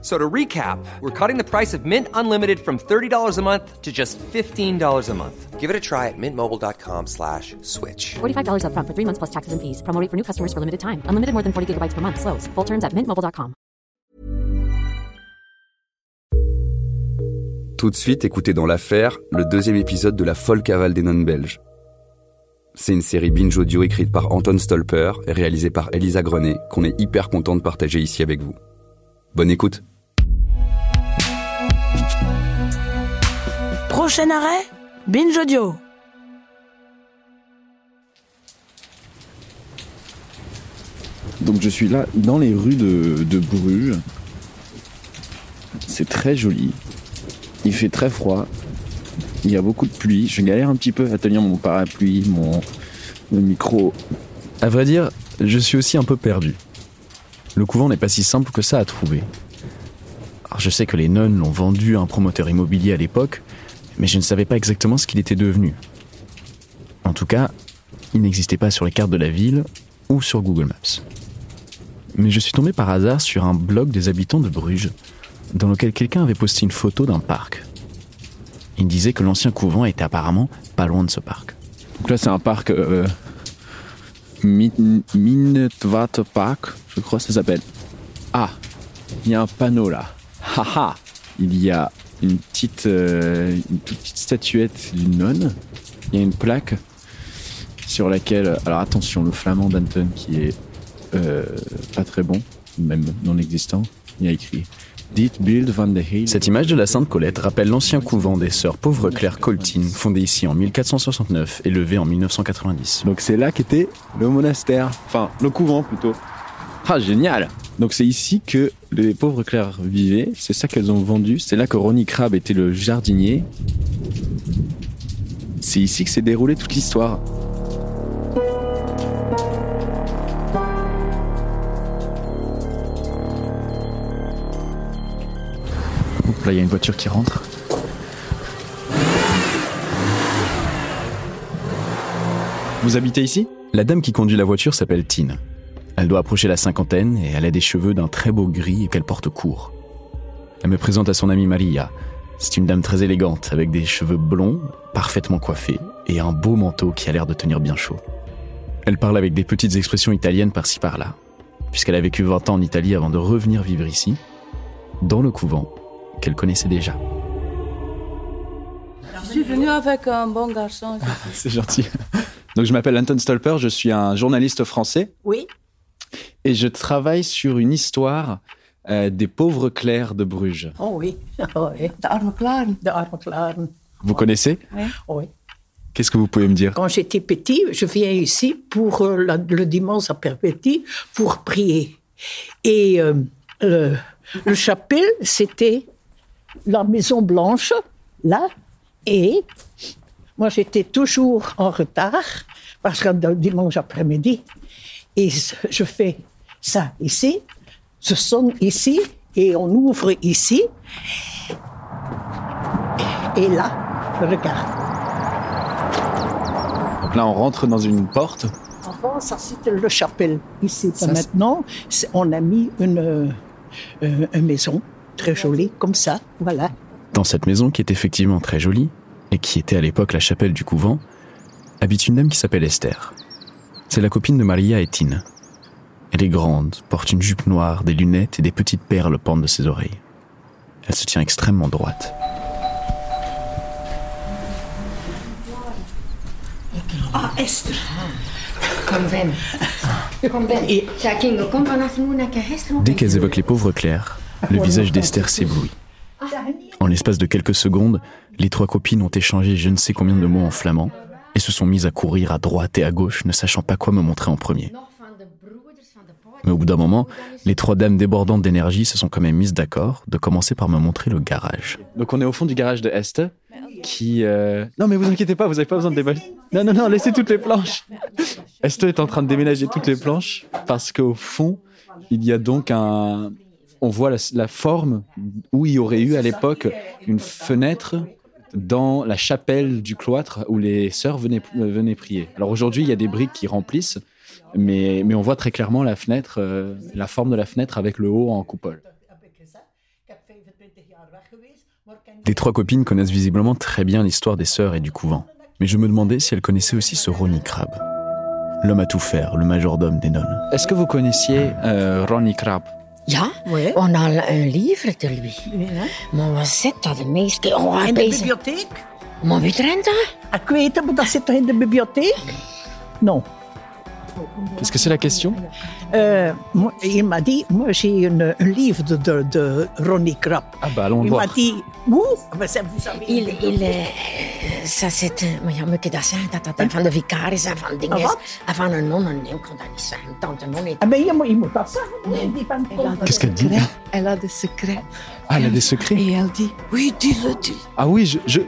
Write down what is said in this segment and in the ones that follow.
So to recap, we're cutting the price of Mint Unlimited from $30 a month to just $15 a month. Give it a try at mintmobile.com slash switch. $45 upfront for three months plus taxes and fees. Promo rate for new customers for limited time. Unlimited more than 40 gigabytes per month. Slows. Full terms at mintmobile.com. Tout de suite, écoutez dans l'affaire le deuxième épisode de La folle cavale des nonnes belges. C'est une série binge audio écrite par Anton Stolper et réalisée par Elisa Grenet qu'on est hyper content de partager ici avec vous. Bonne écoute. Prochain arrêt, Binge Audio. Donc je suis là dans les rues de, de Bruges. C'est très joli. Il fait très froid. Il y a beaucoup de pluie. Je galère un petit peu à tenir mon parapluie, mon, mon micro. À vrai dire, je suis aussi un peu perdu. Le couvent n'est pas si simple que ça à trouver. Je sais que les nonnes l'ont vendu à un promoteur immobilier à l'époque, mais je ne savais pas exactement ce qu'il était devenu. En tout cas, il n'existait pas sur les cartes de la ville ou sur Google Maps. Mais je suis tombé par hasard sur un blog des habitants de Bruges, dans lequel quelqu'un avait posté une photo d'un parc. Il disait que l'ancien couvent était apparemment pas loin de ce parc. Donc là c'est un parc euh, Min- Minnewater Park, je crois ça s'appelle. Ah, il y a un panneau là. Haha, il y a une petite, euh, une petite statuette d'une nonne. Il y a une plaque sur laquelle, alors attention, le flamand d'Anton qui est euh, pas très bon, même non existant, il y a écrit Cette image de la Sainte Colette rappelle l'ancien couvent des sœurs Pauvre Claire Coltine, fondé ici en 1469 et levé en 1990. Donc c'est là qu'était le monastère, enfin le couvent plutôt. Ah génial Donc c'est ici que les pauvres clercs vivaient, c'est ça qu'elles ont vendu, c'est là que Ronnie Crabbe était le jardinier. C'est ici que s'est déroulée toute l'histoire. Il y a une voiture qui rentre. Vous habitez ici? La dame qui conduit la voiture s'appelle Tine. Elle doit approcher la cinquantaine et elle a des cheveux d'un très beau gris qu'elle porte court. Elle me présente à son amie Maria. C'est une dame très élégante avec des cheveux blonds, parfaitement coiffés et un beau manteau qui a l'air de tenir bien chaud. Elle parle avec des petites expressions italiennes par-ci par-là, puisqu'elle a vécu 20 ans en Italie avant de revenir vivre ici, dans le couvent qu'elle connaissait déjà. Je suis venue avec un bon garçon. C'est gentil. Donc je m'appelle Anton Stolper, je suis un journaliste français Oui, et je travaille sur une histoire euh, des pauvres clercs de Bruges. oh oui, oh oui. De arme klaren. De arme klaren. Vous connaissez? Oui. Qu'est-ce que vous pouvez me dire? Quand j'étais petit, je viens ici pour euh, la- le dimanche à Perpétuie pour prier. Et euh, le, le chapelle, c'était la Maison Blanche, là, et moi j'étais toujours en retard parce que le dimanche après-midi, et je fais ça ici, je sonne ici, et on ouvre ici, et là, regarde. Donc là on rentre dans une porte. Avant, ça c'était le chapelle. Ici, Ça, maintenant, c'est- on a mis une, euh, euh, une maison très jolie, comme ça, voilà. Dans cette maison qui est effectivement très jolie, et qui était à l'époque la chapelle du couvent, habite une dame qui s'appelle Esther. C'est la copine de Maria et Tine. Elle est grande, porte une jupe noire, des lunettes et des petites perles pendent de ses oreilles. Elle se tient extrêmement droite. Ah, Esther. Naar gisteren. Dès qu'elles évoquent les pauvres clercs, le visage d'Esther s'éblouit. En l'espace de quelques secondes, les trois copines ont échangé je ne sais combien de mots en flamand et se sont mises à courir à droite et à gauche, ne sachant pas quoi me montrer en premier. Mais au bout d'un moment, les trois dames débordantes d'énergie se sont quand même mises d'accord de commencer par me montrer le garage. Donc on est au fond du garage de Esther qui... euh, Non mais vous inquiétez pas, vous n'avez pas besoin de déménager. Non, non, non, laissez toutes les planches. Esther est en train de déménager toutes les planches parce qu'au fond, il y a donc un, on voit la, la forme où il y aurait eu à l'époque une fenêtre dans la chapelle du cloître où les sœurs venaient, euh, venaient prier. Alors aujourd'hui, il y a des briques qui remplissent, mais, mais on voit très clairement la fenêtre, euh, la forme de la fenêtre avec le haut en coupole. Les trois copines connaissent visiblement très bien l'histoire des sœurs et du couvent. Mais je me demandais si elles connaissaient aussi ce Ronnie Crabbe. L'homme à tout faire, le majordome des nonnes. Est-ce que vous connaissiez euh, Ronnie Crabbe Ja, on a een livre de lui. Maar wat zit dat de meeste... Oh, In de bibliotheek? Maar wie traint dat? Ik weet het, maar dat zit er in de bibliotheek? Non. Est-ce que c'est la question? Euh, moi, il m'a dit, moi j'ai un livre de, de, de Ronnie Crab. Ah bah allons le Il m'a voir. dit, où? Mais ça, vous savez, Il, il, eh, ça eh, Maar ja, moet je dat zeggen? Dat dat van de vicaris en van dingen Ah, is. En van een non, nee, ik kan dat niet zeggen. Tante non niet. Ah ben, je moet, je moet dat zeggen. Qu'est-ce qu'elle dit? Elle a des secrets. Ah, elle a des secrets Et elle dit, oui, dis-le, dis. Ah oui, je, je,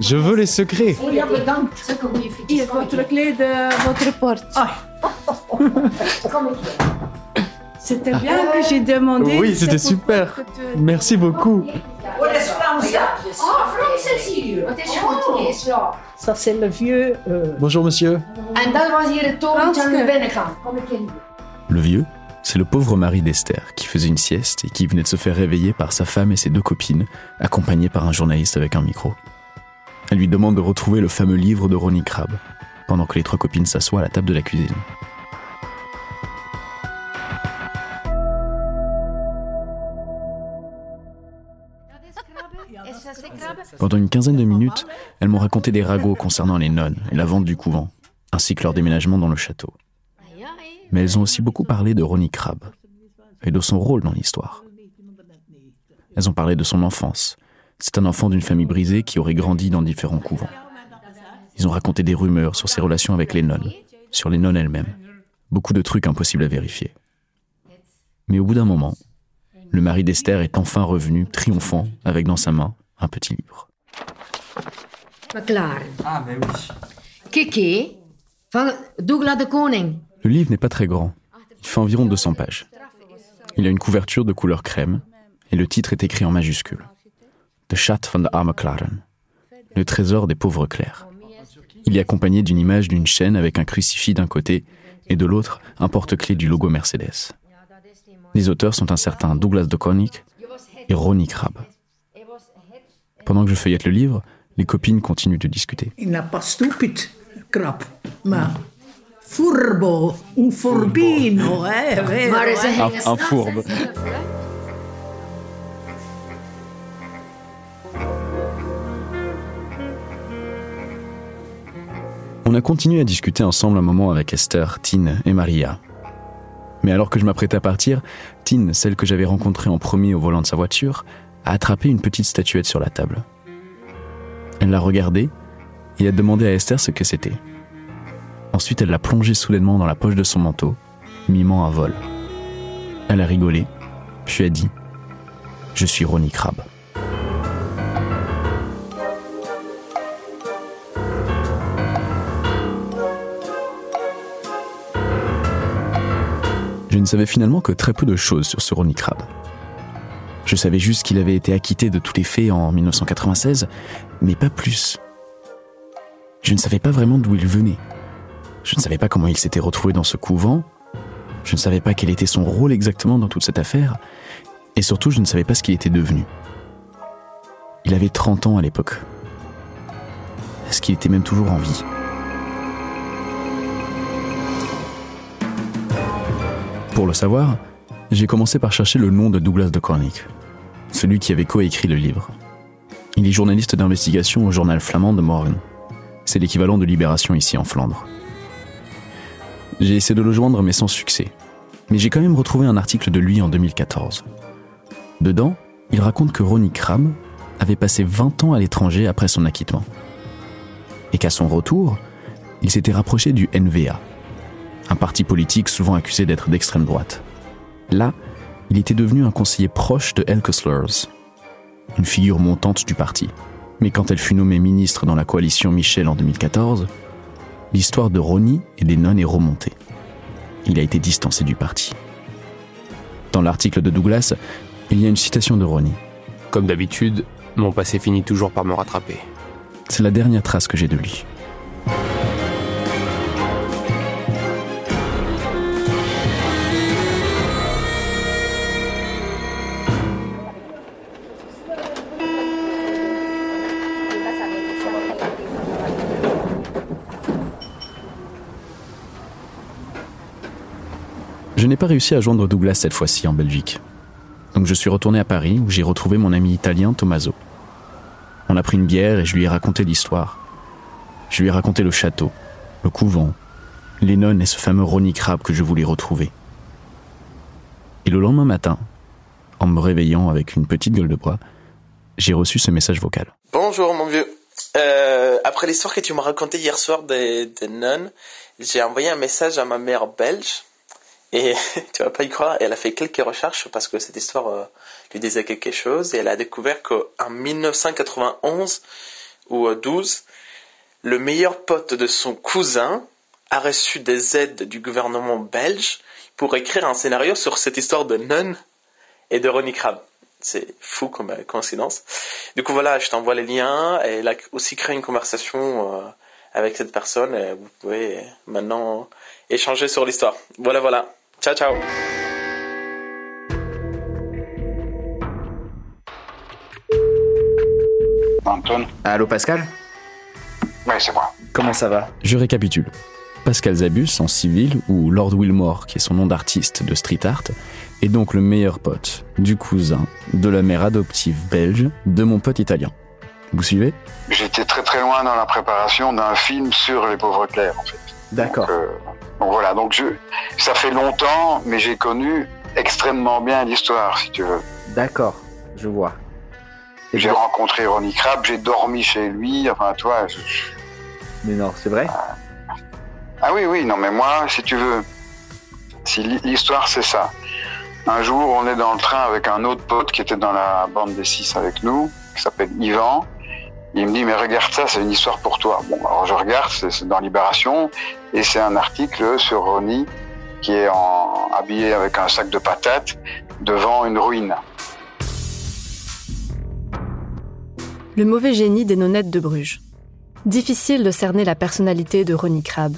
je veux les secrets. Hier, votre clé de votre porte. Ah, C'était bien que j'ai demandé. Oui, c'était super. tu- Merci beaucoup. oh, is ja. Ça, c'est le vieux... euh, Bonjour monsieur. En dat was hier het torentje aan de Franske. binnenkant. Kom ik in. Le vieux, c'est le pauvre mari d'Esther qui faisait une sieste et qui venait de se faire réveiller par sa femme et ses deux copines, accompagnées par un journaliste avec un micro. Elle lui demande de retrouver le fameux livre de Ronnie Crabbe, pendant que les trois copines s'assoient à la table de la cuisine. Pendant une quinzaine de minutes, elles m'ont raconté des ragots concernant les nonnes et la vente du couvent, ainsi que leur déménagement dans le château. Mais elles ont aussi beaucoup parlé de Ronnie Crabbe et de son rôle dans l'histoire. Elles ont parlé de son enfance. C'est un enfant d'une famille brisée qui aurait grandi dans différents couvents. Ils ont raconté des rumeurs sur ses relations avec les nonnes, sur les nonnes elles-mêmes. Beaucoup de trucs impossibles à vérifier. Mais au bout d'un moment, le mari d'Esther est enfin revenu, triomphant, avec dans sa main un petit livre. Ah, mais oui. Kiki, van Douglas de Koning. Le livre n'est pas très grand. Il fait environ 200 pages. Il a une couverture de couleur crème et le titre est écrit en majuscule. The Schat van de Arme Klaren. Le trésor des pauvres clercs. Il est accompagné d'une image d'une chaîne avec un crucifix d'un côté et de l'autre un porte-clés du logo Mercedes. Les auteurs sont un certain Douglas de et Ronnie Crabbe. Pendant que je feuillette le livre, les copines continuent de discuter. Il n'est pas stupide, furbo, un furbino, hè. gingen Un, fourbe. On a continué à discuter ensemble un moment avec Esther, Tine et Maria. Mais alors que je m'apprêtais à partir, Tine, celle que j'avais rencontrée en premier au volant de sa voiture, a attrapé une petite statuette sur la table. Elle l'a regardée et a demandé à Esther ce que c'était. Ensuite, elle l'a plongée soudainement dans la poche de son manteau, mimant un vol. Elle a rigolé, puis a dit Je suis Ronnie Crabbe. Je ne savais finalement que très peu de choses sur ce Ronnie Crabbe. Je savais juste qu'il avait été acquitté de tous les faits en 1996, mais pas plus. Je ne savais pas vraiment d'où il venait. Je ne savais pas comment il s'était retrouvé dans ce couvent. Je ne savais pas quel était son rôle exactement dans toute cette affaire. Et surtout, je ne savais pas ce qu'il était devenu. Il avait 30 ans à l'époque. Est-ce qu'il était même toujours en vie? Pour le savoir, j'ai commencé par chercher le nom de Douglas de Cornick, celui qui avait coécrit le livre. Il est journaliste d'investigation au journal flamand de Morgen. C'est l'équivalent de Libération ici en Flandre. J'ai essayé de le joindre mais sans succès. Mais j'ai quand même retrouvé un article de lui en 2014. Dedans, il raconte que Ronnie Kram avait passé 20 ans à l'étranger après son acquittement. Et qu'à son retour, il s'était rapproché du NVA, un parti politique souvent accusé d'être d'extrême droite. Là, il était devenu un conseiller proche de Elke Slurs, une figure montante du parti. Mais quand elle fut nommée ministre dans la coalition Michel en 2014, l'histoire de Ronnie et des nonnes est remontée. Il a été distancé du parti. Dans l'article de Douglas, il y a une citation de Ronnie. Comme d'habitude, mon passé finit toujours par me rattraper. C'est la dernière trace que j'ai de lui. Je n'ai pas réussi à joindre Douglas cette fois-ci en Belgique. Donc je suis retourné à Paris où j'ai retrouvé mon ami italien Tommaso. On a pris une bière et je lui ai raconté l'histoire. Je lui ai raconté le château, le couvent, les nonnes et ce fameux Ronnie Crab que je voulais retrouver. Et le lendemain matin, en me réveillant avec une petite gueule de bois, j'ai reçu ce message vocal. Bonjour mon vieux. Euh, après l'histoire que tu m'as racontée hier soir des, des nonnes, j'ai envoyé un message à ma mère belge et tu vas pas y croire, elle a fait quelques recherches parce que cette histoire euh, lui disait quelque chose et elle a découvert qu'en 1991 ou 12, le meilleur pote de son cousin a reçu des aides du gouvernement belge pour écrire un scénario sur cette histoire de Nun et de Ronnie Crab. C'est fou comme euh, coïncidence. Du coup voilà, je t'envoie les liens. Et elle a aussi créé une conversation euh, avec cette personne. Et vous pouvez maintenant échanger sur l'histoire. Voilà, voilà. Ciao, ciao. Antoine Allô Pascal Oui, c'est moi. Comment ça va Je récapitule. Pascal Zabus, en civil, ou Lord Wilmore, qui est son nom d'artiste de street art, est donc le meilleur pote du cousin de la mère adoptive belge de mon pote italien. Vous suivez J'étais très très loin dans la préparation d'un film sur les pauvres clercs, en fait. D'accord. Donc, euh, donc voilà, donc je, ça fait longtemps, mais j'ai connu extrêmement bien l'histoire, si tu veux. D'accord, je vois. J'ai rencontré Ronnie Crab, j'ai dormi chez lui, enfin toi. je- Mais non, c'est vrai Ah oui, oui, non, mais moi, si tu veux, si l'hi- l'histoire c'est ça. Un jour, on est dans le train avec un autre pote qui était dans la bande des six avec nous, qui s'appelle Yvan. Il me dit, mais regarde ça, c'est une histoire pour toi. Bon, alors je regarde, c'est dans Libération, et c'est un article sur Ronnie qui est habillé avec un sac de patates devant une ruine. Le mauvais génie des nonnettes de Bruges. Difficile de cerner la personnalité de Ronnie Crab.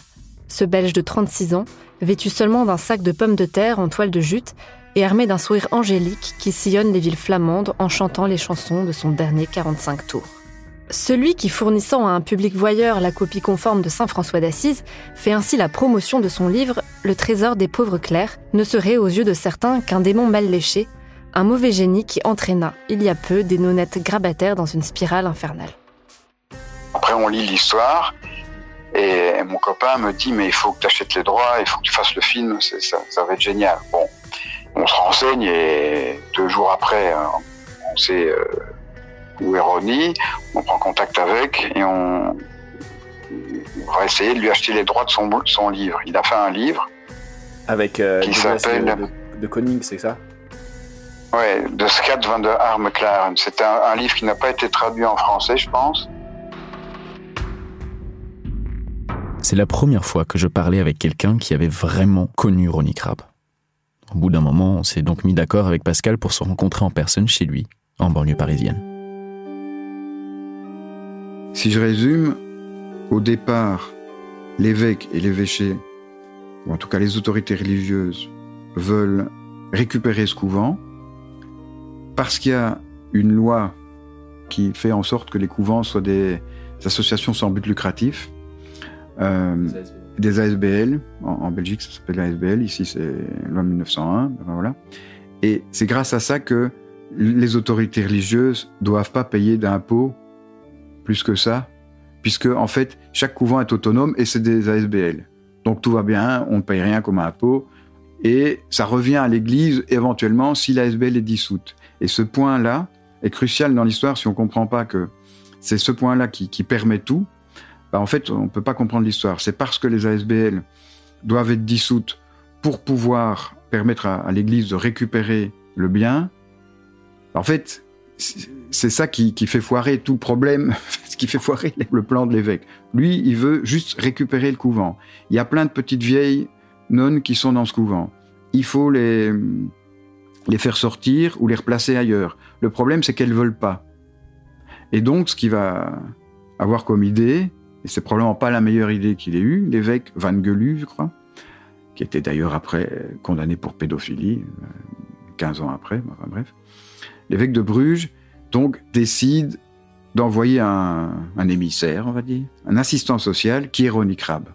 Ce Belge de 36 ans, vêtu seulement d'un sac de pommes de terre en toile de jute et armé d'un sourire angélique qui sillonne les villes flamandes en chantant les chansons de son dernier 45 tours. Celui qui, fournissant à un public voyeur la copie conforme de Saint François d'Assise, fait ainsi la promotion de son livre Le trésor des pauvres clercs, ne serait aux yeux de certains qu'un démon mal léché, un mauvais génie qui entraîna, il y a peu, des nonnettes grabataires dans une spirale infernale. Après, on lit l'histoire, et mon copain me dit, mais il faut que tu achètes les droits, il faut que tu fasses le film, ça, ça va être génial. Bon, on se renseigne, et deux jours après, on sait euh, où est Ronnie, on prend contact avec, et on, on va essayer de lui acheter les droits de son, livre. Il a fait un livre, Avec euh, Qui s'appelle- de, de, c'est ça? Ouais, de Scat van der Armklaren. C'est un, un livre qui n'a pas été traduit en français, je pense. C'est la première fois que je parlais avec quelqu'un qui avait vraiment connu Ronnie Crab. Au bout d'un moment, on s'est donc mis d'accord avec Pascal pour se rencontrer en personne chez lui, en banlieue parisienne. Si je résume, au départ, l'évêque et l'évêché, ou en tout cas les autorités religieuses, veulent récupérer ce couvent parce qu'il y a une loi qui fait en sorte que les couvents soient des associations sans but lucratif, euh, des ASBL. En, Belgique, ça s'appelle l'ASBL. Ici, c'est loi 1901. ben voilà. Et c'est grâce à ça que les autorités religieuses doivent pas payer d'impôts plus que ça, puisque en fait chaque couvent est autonome et c'est des ASBL. Donc tout va bien, on ne paye rien comme impôt et ça revient à l'Église éventuellement si l'ASBL est dissoute. Et ce point-là est crucial dans l'histoire si on ne comprend pas que c'est ce point-là qui, qui permet tout. Bah, en fait, on ne peut pas comprendre l'histoire. C'est parce que les ASBL doivent être dissoutes pour pouvoir permettre à, à l'Église de récupérer le bien. En fait, c'est ça qui, fait foirer tout problème, ce qui fait foirer le plan de l'évêque. Lui, il veut juste récupérer le couvent. Il y a plein de petites vieilles nonnes qui sont dans ce couvent. Il faut les, les faire sortir ou les replacer ailleurs. Le problème, c'est qu'elles veulent pas. Et donc, ce qu'il va avoir comme idée, et c'est probablement pas la meilleure idée qu'il ait eue, l'évêque Van Gelu, je crois, qui était d'ailleurs après condamné pour pédophilie, 15 ans après, bref, l'évêque de Bruges, donc, décide d'envoyer un, émissaire, on va dire, un assistant social qui est Ronnie Crabbe.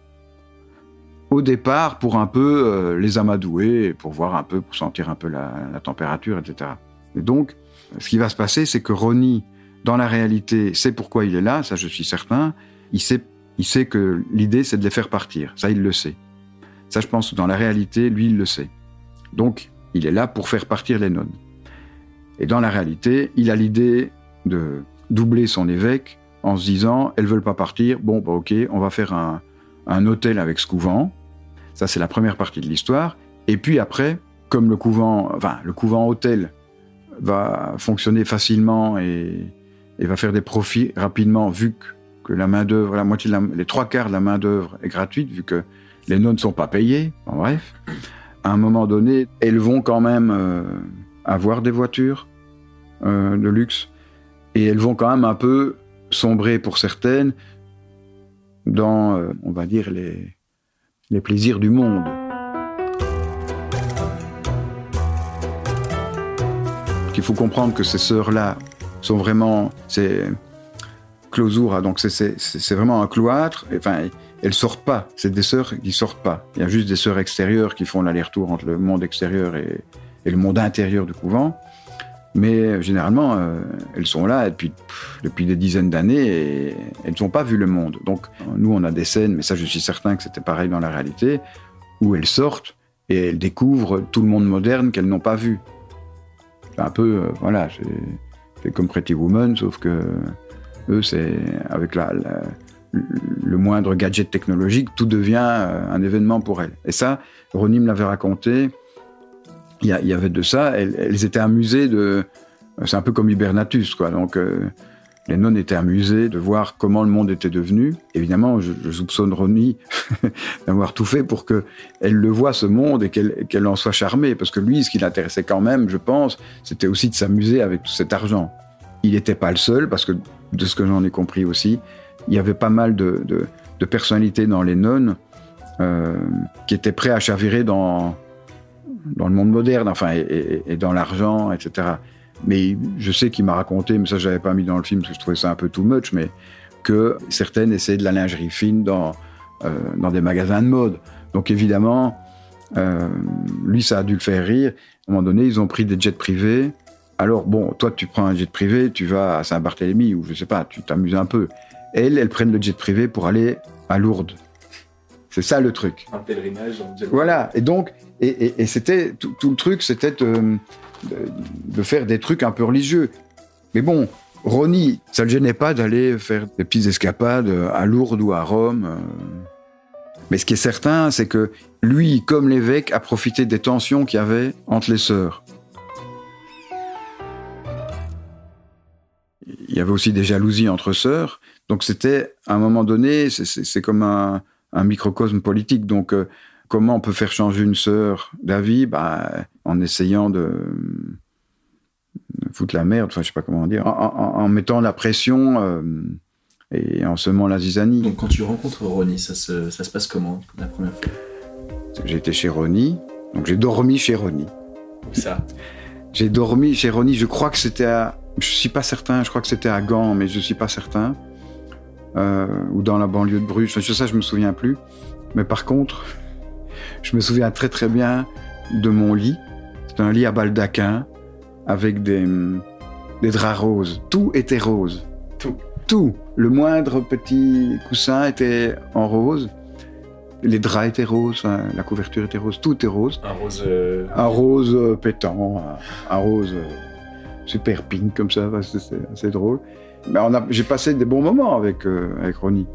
Au départ, pour un peu euh, les amadouer, pour voir un peu, pour sentir un peu la, température, etc. Et donc, ce qui va se passer, c'est que Ronnie, dans la réalité, sait pourquoi il est là, ça je suis certain. Il sait, il sait que l'idée, c'est de les faire partir. Ça, il le sait. Ça, je pense dans la réalité, lui, il le sait. Donc, il est là pour faire partir les nonnes. Et dans la réalité, il a l'idée de doubler son évêque en se disant, elles veulent pas partir, bon, bah ok, on va faire un, hôtel avec ce couvent. Ça, c'est la première partie de l'histoire. Et puis après, comme le couvent, enfin, le couvent hôtel va fonctionner facilement et, va faire des profits rapidement, vu que, la main d'œuvre, la moitié, les trois quarts de la main d'œuvre est gratuite, vu que les nonnes ne sont pas payées. bref, à un moment donné, elles vont quand même euh, avoir des voitures euh, de luxe et elles vont quand même un peu sombrer pour certaines dans, euh, on va dire, les, les plaisirs du monde. Il faut comprendre que ces sœurs-là sont vraiment, c'est clausura, donc c'est vraiment un cloître. Enfin, elles sortent pas. C'est des sœurs qui sortent pas. Il y a juste des sœurs extérieures qui font l'aller-retour entre le monde extérieur et, et le monde intérieur du couvent. Mais euh, généralement, euh, elles sont là depuis, depuis des dizaines d'années et elles n'ont pas vu le monde. Donc, nous, on a des scènes, mais ça, je suis certain que c'était pareil dans la réalité, où elles sortent et elles découvrent tout le monde moderne qu'elles n'ont pas vu. Un peu, euh, voilà, c'est comme Pretty Woman, sauf que eux, c'est avec le moindre gadget technologique, tout devient un événement pour elles. Et ça, Ronnie me l'avait raconté il y, avait de ça. Elles, étaient amusées de. C'est un peu comme Hibernatus, quoi. Donc, euh, les nonnes étaient amusées de voir comment le monde était devenu. Évidemment, je, soupçonne Ronnie d'avoir tout fait pour qu'elle le voie, ce monde, et qu'elle en soit charmée. Parce que lui, ce qui l'intéressait quand même, je pense, c'était aussi de s'amuser avec tout cet argent. Il n'était pas le seul, parce que de ce que j'en ai compris aussi, il y avait pas mal de, personnalités dans les nonnes euh, qui étaient prêts à chavirer dans, dans le monde moderne, enfin, et, dans l'argent, etc. Mais je sais qu'il m'a raconté, mais ça je n'avais pas mis dans le film parce que je trouvais ça un peu too much, mais que certaines essayaient de la lingerie fine dans, euh, dans des magasins de mode. Donc évidemment, euh, lui, ça a dû le faire rire. À un moment donné, ils ont pris des jets privés. Alors bon, toi, tu prends un jet privé, tu vas à Saint-Barthélemy ou je sais pas, tu t'amuses un peu. Elles, elles prennent le jet privé pour aller à Lourdes. C'est ça le truc. Un pèlerinage. Voilà. Et donc, et, c'était tout, le truc, c'était de, faire des trucs un peu religieux. Mais bon, Ronnie, ça ne le gênait pas d'aller faire des petites escapades à Lourdes ou à Rome. Euh. Mais ce qui est certain, c'est que lui, comme l'évêque, a profité des tensions qu'il y avait entre les sœurs. Il y avait aussi des jalousies entre sœurs. Donc c'était, à un moment donné, c'est comme un, un microcosme politique. Donc, euh, comment on peut faire changer une sœur d'avis bah, En essayant de, foutre la merde, enfin, je sais pas comment dire, en, mettant la pression euh, et en semant la zizanie. Donc, quand tu rencontres Ronnie, ça se, ça se passe comment la première fois? J'ai été chez Ronnie, donc j'ai dormi chez Ronnie. Ça? J'ai dormi chez Ronnie, je crois que c'était à. Je suis pas certain, je crois que c'était à Gand, mais je suis pas certain. Euh, ou dans la banlieue de Bruges. Enfin, ça, je me souviens plus. Mais par contre, je me souviens très très bien de mon lit. C'était un lit à baldaquin avec des, des draps roses. Tout était rose. Tout. Tout. Le moindre petit coussin était en rose. Les draps étaient roses, la couverture était rose, tout était rose. Un rose. Euh, un rose euh, pétant, un, rose super pink comme ça, c'est j'ai passé des bons moments avec, euh, avec Ronnie.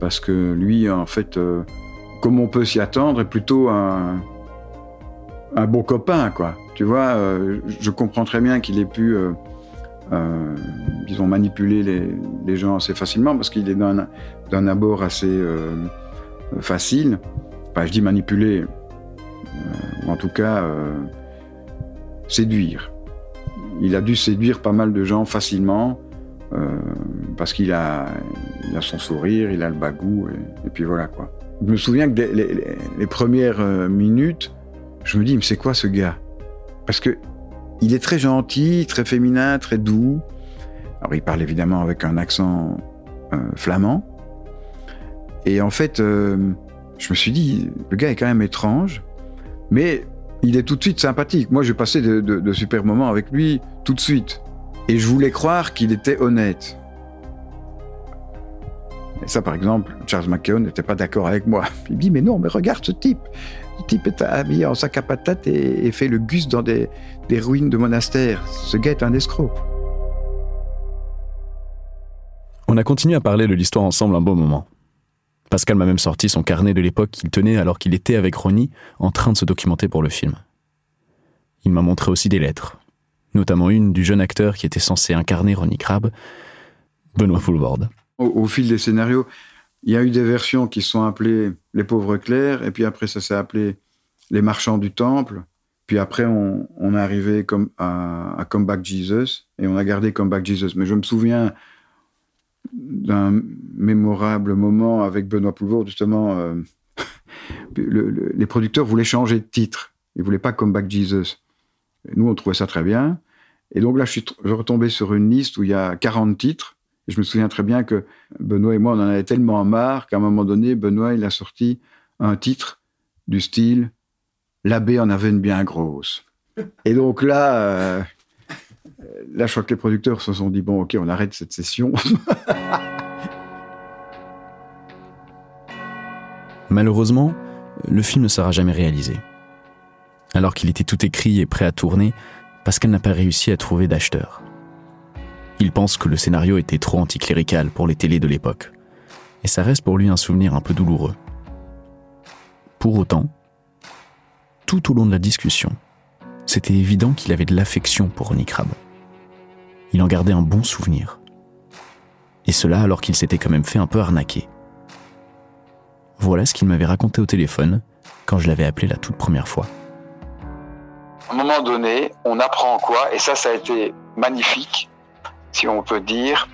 Parce que lui, en fait, euh, comme on peut s'y attendre, est plutôt un, un bon copain, quoi. Tu vois, euh, je comprends très bien qu'il ait pu, disons, manipuler les, gens assez facilement, parce qu'il est d'un abord assez facile. Enfin, je dis manipuler, ou en tout cas séduire. Il a dû séduire pas mal de gens facilement euh, parce qu'il a, son sourire, il a le bagou et, puis voilà quoi. Je me souviens que les, les- premières euh, minutes, je me dis mais c'est quoi ce gars? Parce que il est très gentil, très féminin, très doux. Alors il parle évidemment avec un accent euh, flamand. Et en fait, euh, je me suis dit, le gars est quand même étrange, mais il est tout de suite sympathique. Moi, j'ai passé de super moments avec lui tout de suite. Et je voulais croire qu'il était honnête. Et ça, par exemple, Charles McKeown n'était pas d'accord avec moi. Il me dit, mais non, mais regarde ce type. Ce type est habillé en sac à patates et, fait le gus dans des, des ruines de monastères. Ce gars est un escroc. On a continué à parler de l'histoire ensemble un bon moment. Pascal m'a même sorti son carnet de l'époque qu'il tenait alors qu'il était avec Ronnie en train de se documenter pour le film. Il m'a montré aussi des lettres, notamment une du jeune acteur qui était censé incarner Ronnie Crabbe, Benoît Poulvorde. Au, fil des scénarios, il y a eu des versions qui sont appelées Les Pauvres Clercs, et puis après ça s'est appelé Les Marchands du Temple. Puis après, on, est arrivé comme à, à Come Back Jesus, et on a gardé Come Back Jesus. Mais je me souviens d'un mémorable moment avec Benoît Poulvord, justement, euh, le- le- les producteurs voulaient changer de titre. Ils voulaient pas Come Back Jesus. Nous, on trouvait ça très bien. Et donc là, je suis retombé sur une liste où il y a 40 titres. Et je me souviens très bien que Benoît et moi, on en avait tellement marre qu'à un moment donné, Benoît, il a sorti un titre du style L'abbé en avait une bien grosse. Et donc là, euh, là, je crois que les producteurs se sont dit bon, ok, on arrête cette session. Malheureusement, le film ne sera jamais réalisé. Alors qu'il était tout écrit et prêt à tourner, Pascal n'a pas réussi à trouver d'acheteur. Il pense que le scénario était trop anticlérical pour les télés de l'époque. Et ça reste pour lui un souvenir un peu douloureux. Pour autant, tout au long de la discussion, c'était évident qu'il avait de l'affection pour Ronnie Crabbe. Il en gardait un bon souvenir. Et cela alors qu'il s'était quand même fait un peu arnaquer. Voilà ce qu'il m'avait raconté au téléphone quand je l'avais appelé la toute première fois. Un moment donné, on apprend quoi Et ça, ça a été magnifique, si on peut dire.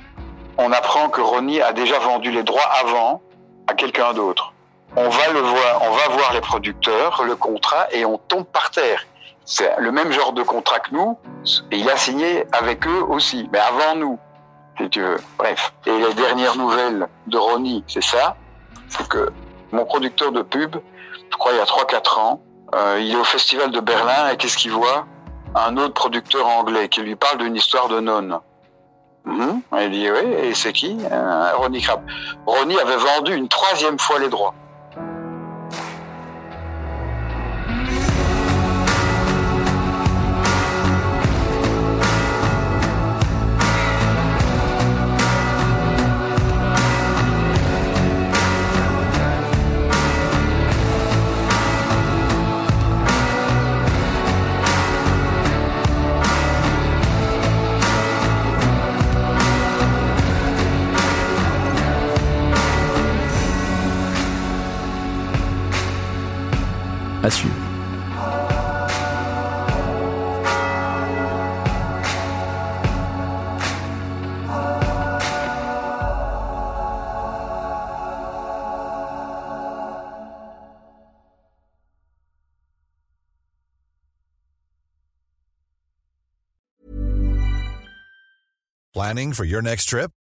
On apprend que Ronnie a déjà vendu les droits avant à quelqu'un d'autre. On va le voir, on va voir les producteurs, le contrat, et on tombe par terre. C'est le même genre de contrat que nous, et il a signé avec eux aussi, mais avant nous, si tu veux. Bref. Et les dernières nouvelles de Ronnie, c'est ça, c'est que mon producteur de pub, je crois il y a 3-4 ans, euh, il est au festival de Berlin et qu'est-ce qu'il voit? Un autre producteur anglais qui lui parle d'une histoire de nonne. Mhm. Il dit oui, et c'est qui? Euh, Ronnie Crabbe. Ronnie avait vendu une troisième fois les droits. À suivre. Planning for your next trip?